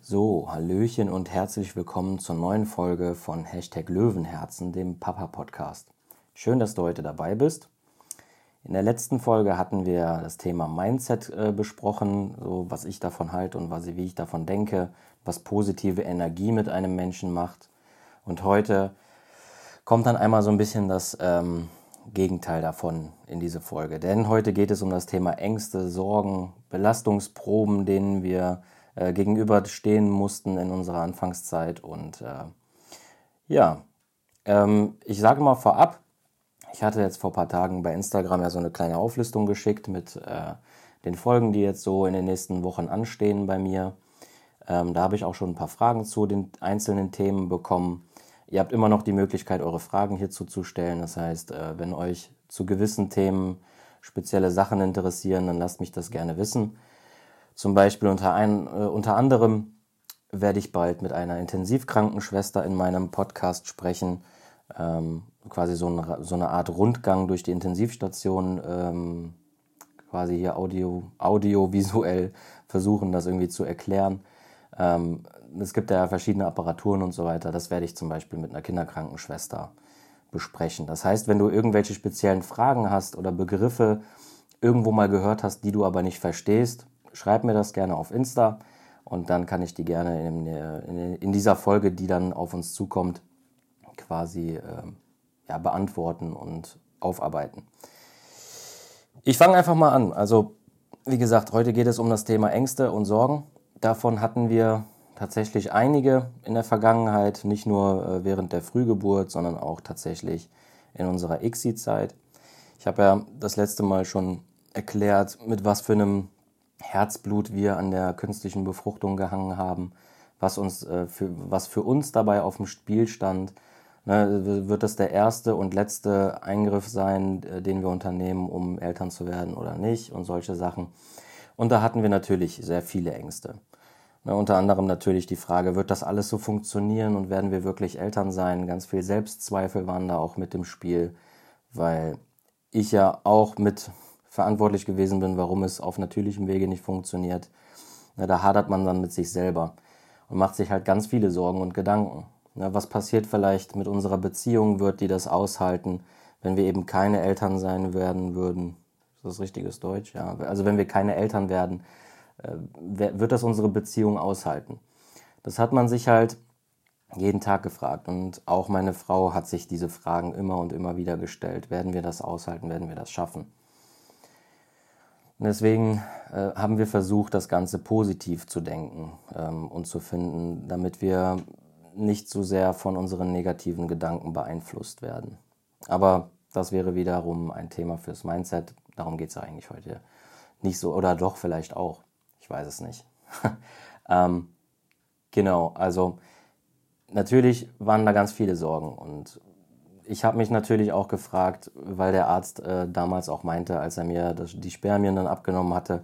So, Hallöchen und herzlich willkommen zur neuen Folge von Hashtag Löwenherzen, dem Papa-Podcast. Schön, dass du heute dabei bist. In der letzten Folge hatten wir das Thema Mindset äh, besprochen, so was ich davon halte und was, wie ich davon denke, was positive Energie mit einem Menschen macht. Und heute kommt dann einmal so ein bisschen das ähm, Gegenteil davon in diese Folge. Denn heute geht es um das Thema Ängste, Sorgen, Belastungsproben, denen wir äh, gegenüberstehen mussten in unserer Anfangszeit. Und äh, ja, ähm, ich sage mal vorab, ich hatte jetzt vor ein paar Tagen bei Instagram ja so eine kleine Auflistung geschickt mit äh, den Folgen, die jetzt so in den nächsten Wochen anstehen bei mir. Ähm, da habe ich auch schon ein paar Fragen zu den einzelnen Themen bekommen. Ihr habt immer noch die Möglichkeit, eure Fragen hierzu zu stellen. Das heißt, äh, wenn euch zu gewissen Themen spezielle Sachen interessieren, dann lasst mich das gerne wissen. Zum Beispiel unter, ein, äh, unter anderem werde ich bald mit einer Intensivkrankenschwester in meinem Podcast sprechen. Ähm, quasi so eine, so eine Art Rundgang durch die Intensivstation, ähm, quasi hier audio, audiovisuell versuchen, das irgendwie zu erklären. Ähm, es gibt ja verschiedene Apparaturen und so weiter. Das werde ich zum Beispiel mit einer Kinderkrankenschwester besprechen. Das heißt, wenn du irgendwelche speziellen Fragen hast oder Begriffe irgendwo mal gehört hast, die du aber nicht verstehst, schreib mir das gerne auf Insta und dann kann ich die gerne in, in, in dieser Folge, die dann auf uns zukommt, quasi äh, ja, beantworten und aufarbeiten. Ich fange einfach mal an. Also, wie gesagt, heute geht es um das Thema Ängste und Sorgen. Davon hatten wir tatsächlich einige in der Vergangenheit, nicht nur äh, während der Frühgeburt, sondern auch tatsächlich in unserer ICSI-Zeit. Ich habe ja das letzte Mal schon erklärt, mit was für einem Herzblut wir an der künstlichen Befruchtung gehangen haben, was, uns, äh, für, was für uns dabei auf dem Spiel stand. Ne, wird das der erste und letzte Eingriff sein, den wir unternehmen, um Eltern zu werden oder nicht und solche Sachen. Und da hatten wir natürlich sehr viele Ängste. Ne, unter anderem natürlich die Frage, wird das alles so funktionieren und werden wir wirklich Eltern sein? Ganz viel Selbstzweifel waren da auch mit im Spiel, weil ich ja auch mit verantwortlich gewesen bin, warum es auf natürlichem Wege nicht funktioniert. Na, da hadert man dann mit sich selber und macht sich halt ganz viele Sorgen und Gedanken. Na, was passiert vielleicht mit unserer Beziehung? Wird die das aushalten, wenn wir eben keine Eltern sein werden würden? Ist das richtiges Deutsch? Ja. Also wenn wir keine Eltern werden, äh, wird das unsere Beziehung aushalten? Das hat man sich halt jeden Tag gefragt und auch meine Frau hat sich diese Fragen immer und immer wieder gestellt. Werden wir das aushalten? Werden wir das schaffen? Und deswegen äh, haben wir versucht, das Ganze positiv zu denken ähm, und zu finden, damit wir nicht so sehr von unseren negativen Gedanken beeinflusst werden. Aber das wäre wiederum ein Thema fürs Mindset. Darum geht es eigentlich heute nicht so. Oder doch vielleicht auch. Ich weiß es nicht. ähm, genau, also natürlich waren da ganz viele Sorgen und ich habe mich natürlich auch gefragt, weil der Arzt äh, damals auch meinte, als er mir das, die Spermien dann abgenommen hatte,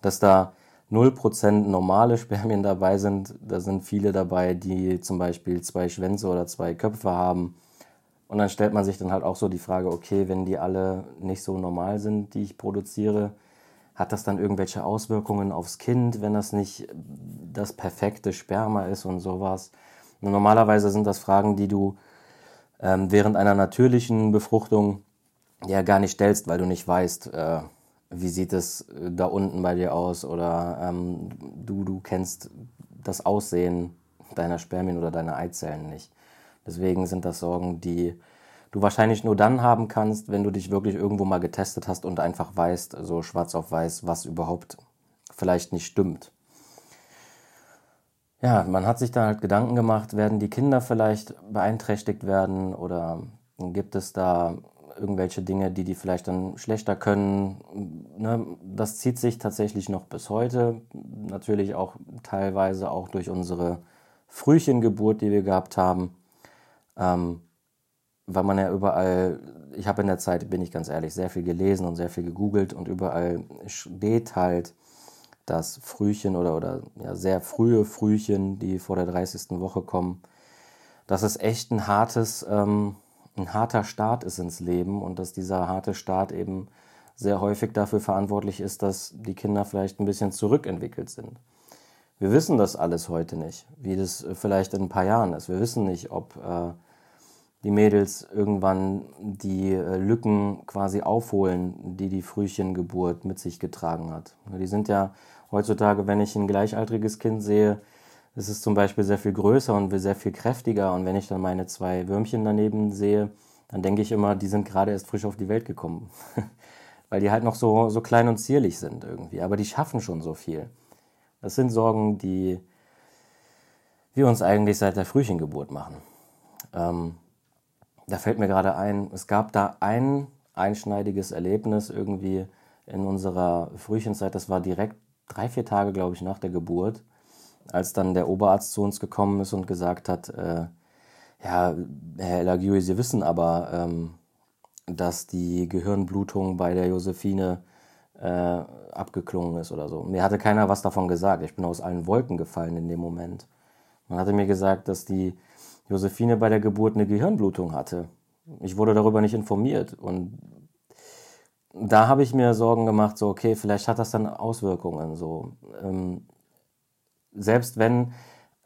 dass da 0% normale Spermien dabei sind. Da sind viele dabei, die zum Beispiel zwei Schwänze oder zwei Köpfe haben. Und dann stellt man sich dann halt auch so die Frage, okay, wenn die alle nicht so normal sind, die ich produziere, hat das dann irgendwelche Auswirkungen aufs Kind, wenn das nicht das perfekte Sperma ist und sowas? Normalerweise sind das Fragen, die du ähm, während einer natürlichen Befruchtung ja gar nicht stellst, weil du nicht weißt, äh, wie sieht es äh, da unten bei dir aus oder ähm, du, du kennst das Aussehen deiner Spermien oder deiner Eizellen nicht. Deswegen sind das Sorgen, die du wahrscheinlich nur dann haben kannst, wenn du dich wirklich irgendwo mal getestet hast und einfach weißt, so schwarz auf weiß, was überhaupt vielleicht nicht stimmt ja, man hat sich da halt Gedanken gemacht, werden die Kinder vielleicht beeinträchtigt werden oder gibt es da irgendwelche Dinge, die die vielleicht dann schlechter können. Ne? Das zieht sich tatsächlich noch bis heute. Natürlich auch teilweise auch durch unsere Frühchengeburt, die wir gehabt haben. Ähm, weil man ja überall, ich habe in der Zeit, bin ich ganz ehrlich, sehr viel gelesen und sehr viel gegoogelt und überall steht halt, dass Frühchen oder, oder ja, sehr frühe Frühchen, die vor der 30. Woche kommen, dass es echt ein hartes, ähm, ein harter Start ist ins Leben und dass dieser harte Start eben sehr häufig dafür verantwortlich ist, dass die Kinder vielleicht ein bisschen zurückentwickelt sind. Wir wissen das alles heute nicht, wie das vielleicht in ein paar Jahren ist. Wir wissen nicht, ob äh, die Mädels irgendwann die äh, Lücken quasi aufholen, die die Frühchengeburt mit sich getragen hat. Die sind ja heutzutage, wenn ich ein gleichaltriges Kind sehe, ist es zum Beispiel sehr viel größer und sehr viel kräftiger. Und wenn ich dann meine zwei Würmchen daneben sehe, dann denke ich immer, die sind gerade erst frisch auf die Welt gekommen. Weil die halt noch so, so klein und zierlich sind irgendwie. Aber die schaffen schon so viel. Das sind Sorgen, die wir uns eigentlich seit der Frühchengeburt machen. Ähm, da fällt mir gerade ein, es gab da ein einschneidiges Erlebnis irgendwie in unserer Frühchenzeit. Das war direkt drei, vier Tage, glaube ich, nach der Geburt, als dann der Oberarzt zu uns gekommen ist und gesagt hat, äh, ja, Herr Elagiui, Sie wissen aber, ähm, dass die Gehirnblutung bei der Josephine äh, abgeklungen ist oder so. Mir hatte keiner was davon gesagt. Ich bin aus allen Wolken gefallen in dem Moment. Man hatte mir gesagt, dass die Josephine bei der Geburt eine Gehirnblutung hatte. Ich wurde darüber nicht informiert und da habe ich mir Sorgen gemacht, so okay, vielleicht hat das dann Auswirkungen. So ähm, selbst wenn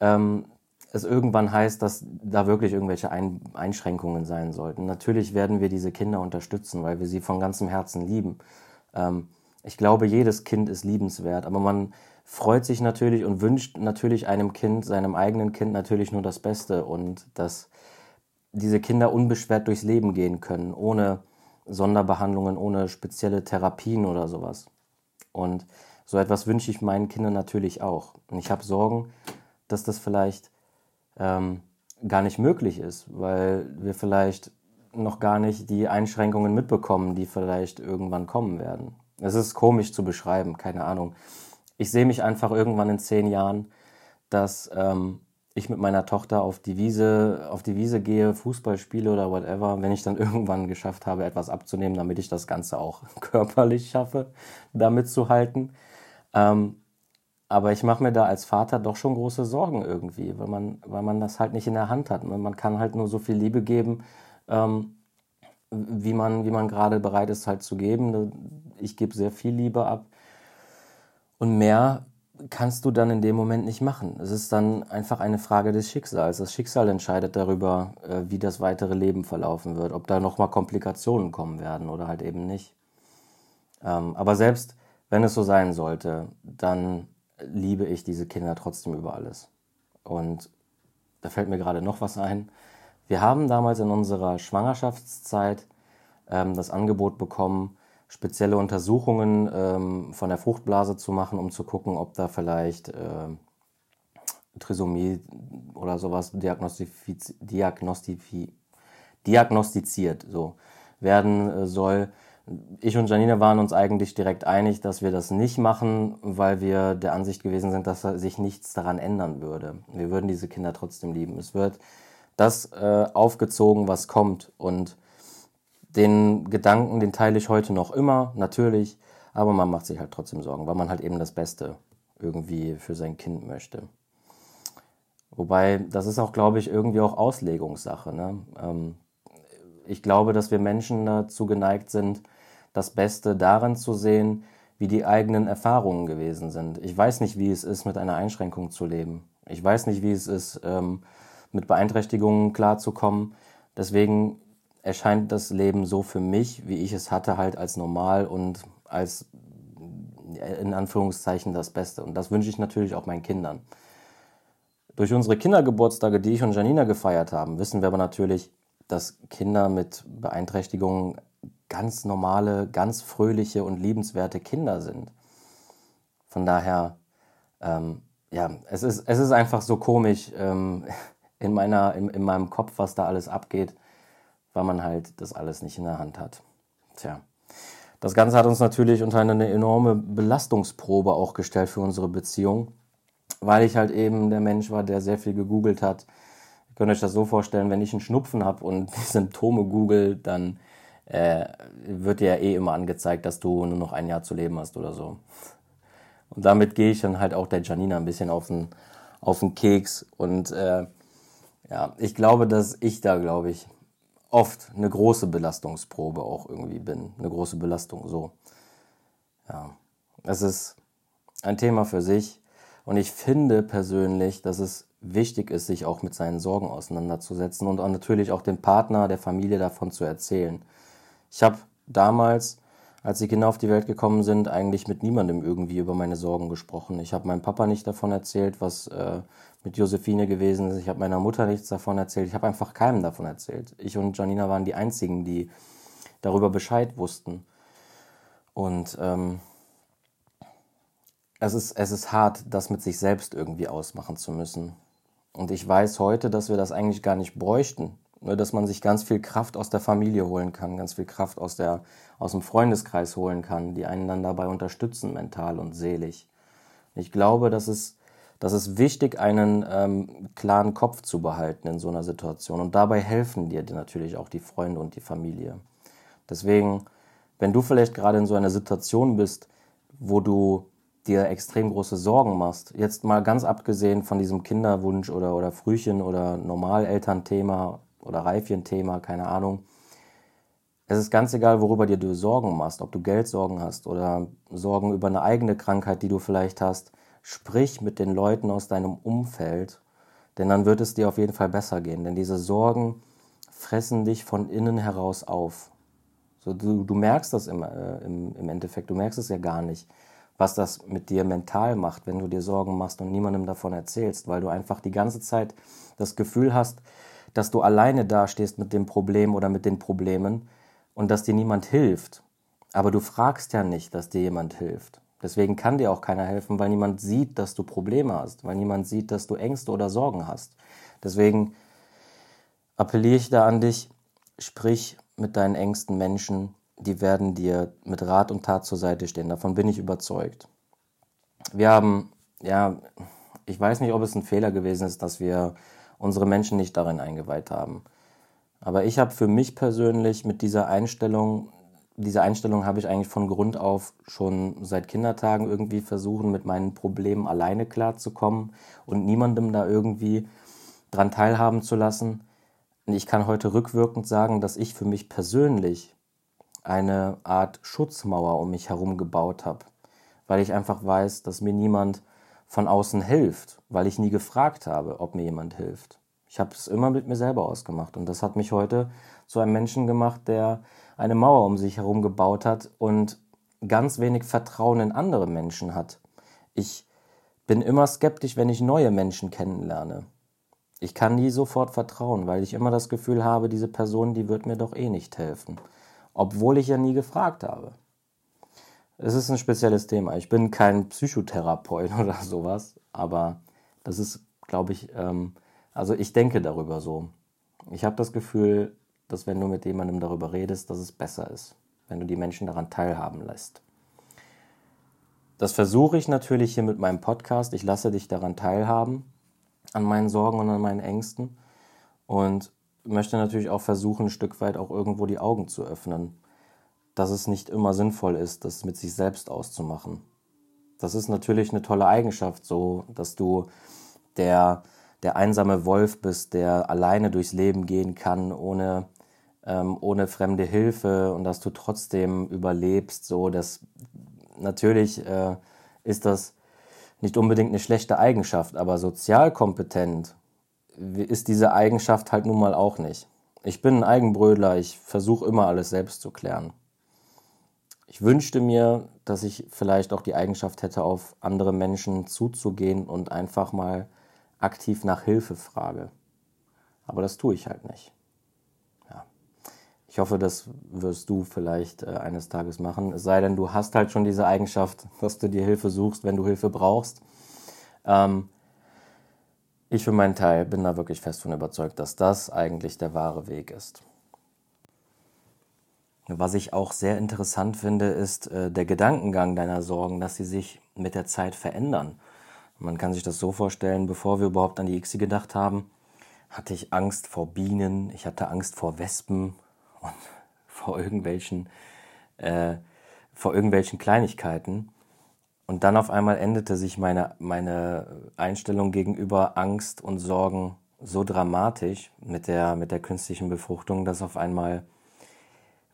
ähm, es irgendwann heißt, dass da wirklich irgendwelche Ein Einschränkungen sein sollten. Natürlich werden wir diese Kinder unterstützen, weil wir sie von ganzem Herzen lieben. Ähm, ich glaube, jedes Kind ist liebenswert, aber man freut sich natürlich und wünscht natürlich einem Kind, seinem eigenen Kind natürlich nur das Beste und dass diese Kinder unbeschwert durchs Leben gehen können, ohne Sonderbehandlungen, ohne spezielle Therapien oder sowas. Und so etwas wünsche ich meinen Kindern natürlich auch. Und ich habe Sorgen, dass das vielleicht ähm, gar nicht möglich ist, weil wir vielleicht noch gar nicht die Einschränkungen mitbekommen, die vielleicht irgendwann kommen werden. Es ist komisch zu beschreiben, keine Ahnung. Ich sehe mich einfach irgendwann in zehn Jahren, dass ähm, ich mit meiner Tochter auf die Wiese, auf die Wiese gehe, Fußball spiele oder whatever, wenn ich dann irgendwann geschafft habe, etwas abzunehmen, damit ich das Ganze auch körperlich schaffe, damit zu halten. Ähm, aber ich mache mir da als Vater doch schon große Sorgen irgendwie, weil man, weil man das halt nicht in der Hand hat. Man kann halt nur so viel Liebe geben, ähm, wie man, wie man gerade bereit ist halt zu geben. Ich gebe sehr viel Liebe ab. Und mehr kannst du dann in dem Moment nicht machen. Es ist dann einfach eine Frage des Schicksals. Das Schicksal entscheidet darüber, äh, wie das weitere Leben verlaufen wird, ob da nochmal Komplikationen kommen werden oder halt eben nicht. Ähm, aber selbst wenn es so sein sollte, dann liebe ich diese Kinder trotzdem über alles. Und da fällt mir gerade noch was ein. Wir haben damals in unserer Schwangerschaftszeit ähm, das Angebot bekommen, spezielle Untersuchungen ähm, von der Fruchtblase zu machen, um zu gucken, ob da vielleicht äh, Trisomie oder sowas diagnostifiz diagnostifi diagnostiziert so werden äh, soll ich und Janine waren uns eigentlich direkt einig, dass wir das nicht machen, weil wir der Ansicht gewesen sind, dass sich nichts daran ändern würde. Wir würden diese Kinder trotzdem lieben. Es wird das äh, aufgezogen, was kommt. Und den Gedanken, den teile ich heute noch immer, natürlich, aber man macht sich halt trotzdem Sorgen, weil man halt eben das Beste irgendwie für sein Kind möchte. Wobei, das ist auch, glaube ich, irgendwie auch Auslegungssache. Ne? Ähm, ich glaube, dass wir Menschen dazu geneigt sind, das Beste darin zu sehen, wie die eigenen Erfahrungen gewesen sind. Ich weiß nicht, wie es ist, mit einer Einschränkung zu leben. Ich weiß nicht, wie es ist, ähm, mit Beeinträchtigungen klarzukommen. Deswegen erscheint das Leben so für mich, wie ich es hatte, halt als normal und als in Anführungszeichen das Beste. Und das wünsche ich natürlich auch meinen Kindern. Durch unsere Kindergeburtstage, die ich und Janina gefeiert haben, wissen wir aber natürlich, dass Kinder mit Beeinträchtigungen ganz normale, ganz fröhliche und liebenswerte Kinder sind. Von daher, ähm, ja, es ist, es ist einfach so komisch ähm, in, meiner, in, in meinem Kopf, was da alles abgeht, weil man halt das alles nicht in der Hand hat. Tja. Das Ganze hat uns natürlich unter eine enorme Belastungsprobe auch gestellt für unsere Beziehung, weil ich halt eben der Mensch war, der sehr viel gegoogelt hat. Ihr könnt euch das so vorstellen, wenn ich einen Schnupfen habe und die Symptome google, dann äh, wird dir ja eh immer angezeigt, dass du nur noch ein Jahr zu leben hast oder so. Und damit gehe ich dann halt auch der Janina ein bisschen auf den, auf den Keks. Und äh, ja, ich glaube, dass ich da, glaube ich, oft eine große Belastungsprobe auch irgendwie bin. Eine große Belastung, so. Ja, es ist ein Thema für sich. Und ich finde persönlich, dass es wichtig ist, sich auch mit seinen Sorgen auseinanderzusetzen und natürlich auch dem Partner, der Familie davon zu erzählen. Ich habe damals, als die Kinder auf die Welt gekommen sind, eigentlich mit niemandem irgendwie über meine Sorgen gesprochen. Ich habe meinem Papa nicht davon erzählt, was äh, mit Josephine gewesen ist. Ich habe meiner Mutter nichts davon erzählt. Ich habe einfach keinem davon erzählt. Ich und Janina waren die einzigen, die darüber Bescheid wussten. Und ähm, es, ist, es ist hart, das mit sich selbst irgendwie ausmachen zu müssen. Und ich weiß heute, dass wir das eigentlich gar nicht bräuchten. Nur, dass man sich ganz viel Kraft aus der Familie holen kann, ganz viel Kraft aus, der, aus dem Freundeskreis holen kann, die einen dann dabei unterstützen, mental und seelisch. Ich glaube, dass es, dass es wichtig, einen ähm, klaren Kopf zu behalten in so einer Situation. Und dabei helfen dir natürlich auch die Freunde und die Familie. Deswegen, wenn du vielleicht gerade in so einer Situation bist, wo du dir extrem große Sorgen machst, jetzt mal ganz abgesehen von diesem Kinderwunsch oder, oder Frühchen oder Normalelternthema oder Reifchen-Thema, keine Ahnung. Es ist ganz egal, worüber dir du Sorgen machst, ob du Geldsorgen hast oder Sorgen über eine eigene Krankheit, die du vielleicht hast. Sprich mit den Leuten aus deinem Umfeld, denn dann wird es dir auf jeden Fall besser gehen. Denn diese Sorgen fressen dich von innen heraus auf. So, du, du merkst das im, äh, im, im Endeffekt, du merkst es ja gar nicht was das mit dir mental macht, wenn du dir Sorgen machst und niemandem davon erzählst, weil du einfach die ganze Zeit das Gefühl hast, dass du alleine dastehst mit dem Problem oder mit den Problemen und dass dir niemand hilft. Aber du fragst ja nicht, dass dir jemand hilft. Deswegen kann dir auch keiner helfen, weil niemand sieht, dass du Probleme hast, weil niemand sieht, dass du Ängste oder Sorgen hast. Deswegen appelliere ich da an dich, sprich mit deinen engsten Menschen, die werden dir mit Rat und Tat zur Seite stehen. Davon bin ich überzeugt. Wir haben, ja, ich weiß nicht, ob es ein Fehler gewesen ist, dass wir unsere Menschen nicht darin eingeweiht haben. Aber ich habe für mich persönlich mit dieser Einstellung, diese Einstellung habe ich eigentlich von Grund auf schon seit Kindertagen irgendwie versuchen, mit meinen Problemen alleine klarzukommen und niemandem da irgendwie dran teilhaben zu lassen. Ich kann heute rückwirkend sagen, dass ich für mich persönlich eine Art Schutzmauer um mich herum gebaut habe, weil ich einfach weiß, dass mir niemand von außen hilft, weil ich nie gefragt habe, ob mir jemand hilft. Ich habe es immer mit mir selber ausgemacht und das hat mich heute zu einem Menschen gemacht, der eine Mauer um sich herum gebaut hat und ganz wenig Vertrauen in andere Menschen hat. Ich bin immer skeptisch, wenn ich neue Menschen kennenlerne. Ich kann nie sofort vertrauen, weil ich immer das Gefühl habe, diese Person, die wird mir doch eh nicht helfen obwohl ich ja nie gefragt habe. Es ist ein spezielles Thema. Ich bin kein Psychotherapeut oder sowas, aber das ist, glaube ich, ähm, also ich denke darüber so. Ich habe das Gefühl, dass wenn du mit jemandem darüber redest, dass es besser ist, wenn du die Menschen daran teilhaben lässt. Das versuche ich natürlich hier mit meinem Podcast. Ich lasse dich daran teilhaben, an meinen Sorgen und an meinen Ängsten. Und möchte natürlich auch versuchen, ein Stück weit auch irgendwo die Augen zu öffnen, dass es nicht immer sinnvoll ist, das mit sich selbst auszumachen. Das ist natürlich eine tolle Eigenschaft, so dass du der, der einsame Wolf bist, der alleine durchs Leben gehen kann, ohne, ähm, ohne fremde Hilfe und dass du trotzdem überlebst. So, dass natürlich äh, ist das nicht unbedingt eine schlechte Eigenschaft, aber sozial kompetent ist diese Eigenschaft halt nun mal auch nicht. Ich bin ein Eigenbrödler, ich versuche immer alles selbst zu klären. Ich wünschte mir, dass ich vielleicht auch die Eigenschaft hätte, auf andere Menschen zuzugehen und einfach mal aktiv nach Hilfe frage. Aber das tue ich halt nicht. Ja. Ich hoffe, das wirst du vielleicht äh, eines Tages machen. Es sei denn, du hast halt schon diese Eigenschaft, dass du dir Hilfe suchst, wenn du Hilfe brauchst. Ähm, ich für meinen Teil bin da wirklich fest von überzeugt, dass das eigentlich der wahre Weg ist. Was ich auch sehr interessant finde, ist äh, der Gedankengang deiner Sorgen, dass sie sich mit der Zeit verändern. Man kann sich das so vorstellen, bevor wir überhaupt an die ICSI gedacht haben, hatte ich Angst vor Bienen, ich hatte Angst vor Wespen und vor irgendwelchen, äh, vor irgendwelchen Kleinigkeiten. Und dann auf einmal änderte sich meine, meine Einstellung gegenüber Angst und Sorgen so dramatisch mit der, mit der künstlichen Befruchtung, dass auf einmal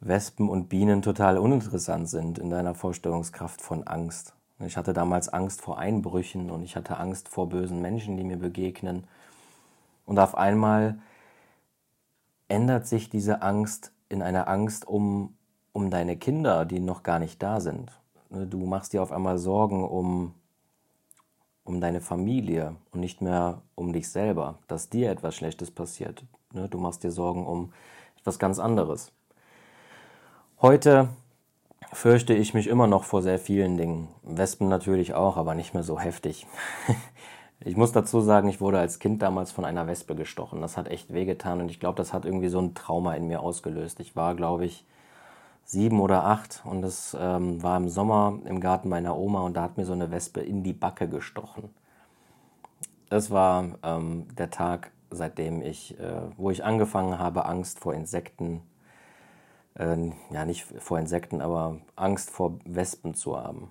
Wespen und Bienen total uninteressant sind in deiner Vorstellungskraft von Angst. Ich hatte damals Angst vor Einbrüchen und ich hatte Angst vor bösen Menschen, die mir begegnen. Und auf einmal ändert sich diese Angst in eine Angst um, um deine Kinder, die noch gar nicht da sind. Ne, du machst dir auf einmal Sorgen um, um deine Familie und nicht mehr um dich selber, dass dir etwas Schlechtes passiert. Ne, du machst dir Sorgen um etwas ganz anderes. Heute fürchte ich mich immer noch vor sehr vielen Dingen. Wespen natürlich auch, aber nicht mehr so heftig. ich muss dazu sagen, ich wurde als Kind damals von einer Wespe gestochen. Das hat echt wehgetan und ich glaube, das hat irgendwie so ein Trauma in mir ausgelöst. Ich war, glaube ich, sieben oder acht und es ähm, war im Sommer im Garten meiner Oma und da hat mir so eine Wespe in die Backe gestochen. Das war ähm, der Tag, seitdem ich, äh, wo ich angefangen habe, Angst vor Insekten äh, ja nicht vor Insekten, aber Angst vor Wespen zu haben.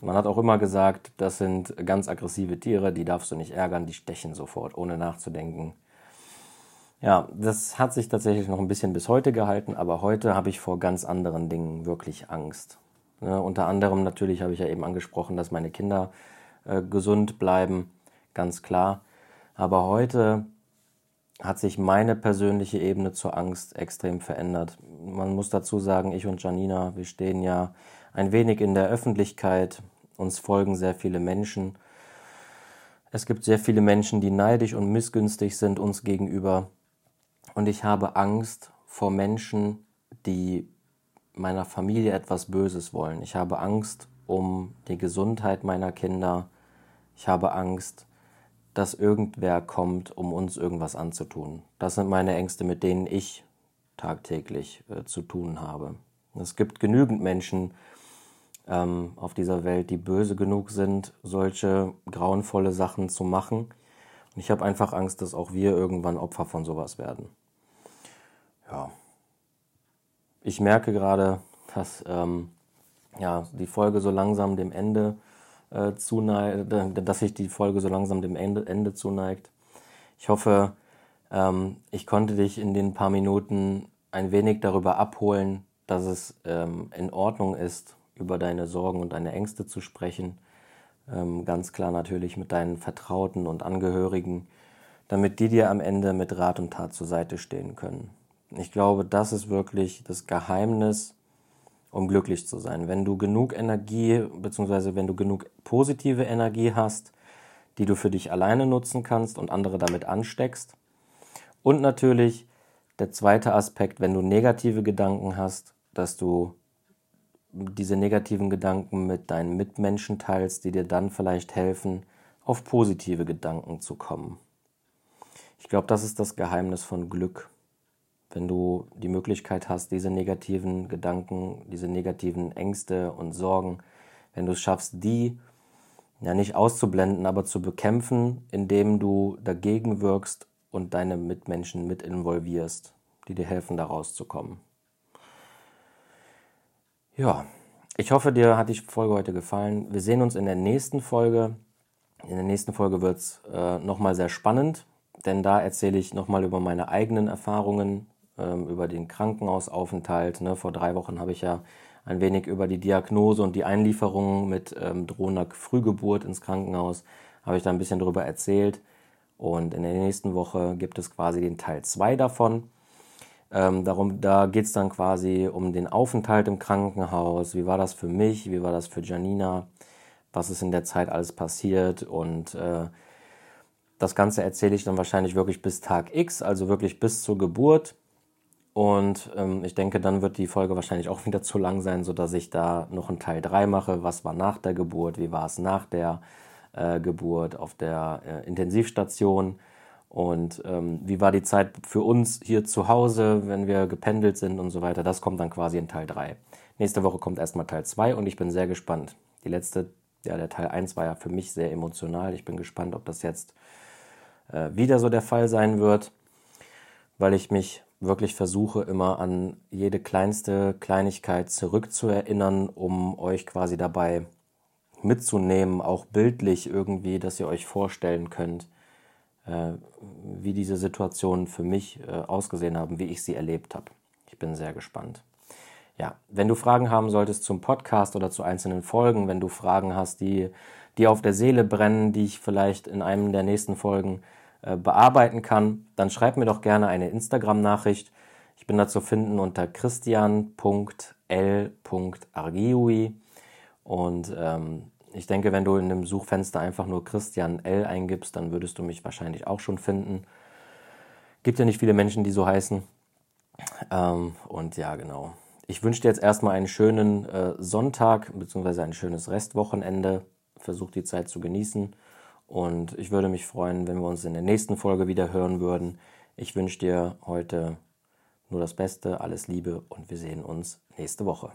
Man hat auch immer gesagt, das sind ganz aggressive Tiere, die darfst du nicht ärgern, die stechen sofort, ohne nachzudenken. Ja, das hat sich tatsächlich noch ein bisschen bis heute gehalten, aber heute habe ich vor ganz anderen Dingen wirklich Angst. Ja, unter anderem natürlich habe ich ja eben angesprochen, dass meine Kinder äh, gesund bleiben, ganz klar. Aber heute hat sich meine persönliche Ebene zur Angst extrem verändert. Man muss dazu sagen, ich und Janina, wir stehen ja ein wenig in der Öffentlichkeit, uns folgen sehr viele Menschen. Es gibt sehr viele Menschen, die neidisch und missgünstig sind uns gegenüber. Und ich habe Angst vor Menschen, die meiner Familie etwas Böses wollen. Ich habe Angst um die Gesundheit meiner Kinder. Ich habe Angst dass irgendwer kommt, um uns irgendwas anzutun. Das sind meine Ängste, mit denen ich tagtäglich äh, zu tun habe. Es gibt genügend Menschen ähm, auf dieser Welt, die böse genug sind, solche grauenvolle Sachen zu machen. Und ich habe einfach Angst, dass auch wir irgendwann Opfer von sowas werden. Ja. Ich merke gerade, dass ähm, ja, die Folge so langsam dem Ende äh, zuneigt, dass sich die Folge so langsam dem Ende, Ende zuneigt. Ich hoffe, ähm, ich konnte dich in den paar Minuten ein wenig darüber abholen, dass es ähm, in Ordnung ist, über deine Sorgen und deine Ängste zu sprechen. Ähm, ganz klar natürlich mit deinen Vertrauten und Angehörigen, damit die dir am Ende mit Rat und Tat zur Seite stehen können. Ich glaube, das ist wirklich das Geheimnis um glücklich zu sein. Wenn du genug Energie, beziehungsweise wenn du genug positive Energie hast, die du für dich alleine nutzen kannst und andere damit ansteckst. Und natürlich der zweite Aspekt, wenn du negative Gedanken hast, dass du diese negativen Gedanken mit deinen Mitmenschen teilst, die dir dann vielleicht helfen, auf positive Gedanken zu kommen. Ich glaube, das ist das Geheimnis von Glück wenn du die Möglichkeit hast, diese negativen Gedanken, diese negativen Ängste und Sorgen, wenn du es schaffst, die ja nicht auszublenden, aber zu bekämpfen, indem du dagegen wirkst und deine Mitmenschen mit involvierst, die dir helfen, da rauszukommen. Ja, ich hoffe, dir hat die Folge heute gefallen. Wir sehen uns in der nächsten Folge. In der nächsten Folge wird es äh, nochmal sehr spannend, denn da erzähle ich nochmal über meine eigenen Erfahrungen ähm, über den Krankenhausaufenthalt. Ne? Vor drei Wochen habe ich ja ein wenig über die Diagnose und die Einlieferung mit ähm, drohender Frühgeburt ins Krankenhaus, habe ich da ein bisschen drüber erzählt. Und in der nächsten Woche gibt es quasi den Teil 2 davon. Ähm, darum, da geht es dann quasi um den Aufenthalt im Krankenhaus. Wie war das für mich? Wie war das für Janina? Was ist in der Zeit alles passiert? Und äh, das Ganze erzähle ich dann wahrscheinlich wirklich bis Tag X, also wirklich bis zur Geburt. Und ähm, ich denke, dann wird die Folge wahrscheinlich auch wieder zu lang sein, sodass ich da noch einen Teil 3 mache. Was war nach der Geburt? Wie war es nach der äh, Geburt auf der äh, Intensivstation? Und ähm, wie war die Zeit für uns hier zu Hause, wenn wir gependelt sind und so weiter? Das kommt dann quasi in Teil 3. Nächste Woche kommt erstmal Teil 2 und ich bin sehr gespannt. Die letzte, ja, der Teil 1 war ja für mich sehr emotional. Ich bin gespannt, ob das jetzt äh, wieder so der Fall sein wird, weil ich mich wirklich versuche, immer an jede kleinste Kleinigkeit zurückzuerinnern, um euch quasi dabei mitzunehmen, auch bildlich irgendwie, dass ihr euch vorstellen könnt, äh, wie diese Situationen für mich äh, ausgesehen haben, wie ich sie erlebt habe. Ich bin sehr gespannt. ja, wenn du Fragen haben solltest zum Podcast oder zu einzelnen Folgen, wenn du Fragen hast, die die auf der Seele brennen, die ich vielleicht in einem der nächsten Folgen bearbeiten kann, dann schreib mir doch gerne eine Instagram-Nachricht. Ich bin da zu finden unter christian.l.argiui und ähm, ich denke, wenn du in dem Suchfenster einfach nur Christian L eingibst, dann würdest du mich wahrscheinlich auch schon finden. Gibt ja nicht viele Menschen, die so heißen. Ähm, und ja, genau. Ich wünsche dir jetzt erstmal einen schönen äh, Sonntag bzw. ein schönes Restwochenende. Versuch die Zeit zu genießen. Und ich würde mich freuen, wenn wir uns in der nächsten Folge wieder hören würden. Ich wünsche dir heute nur das Beste, alles Liebe und wir sehen uns nächste Woche.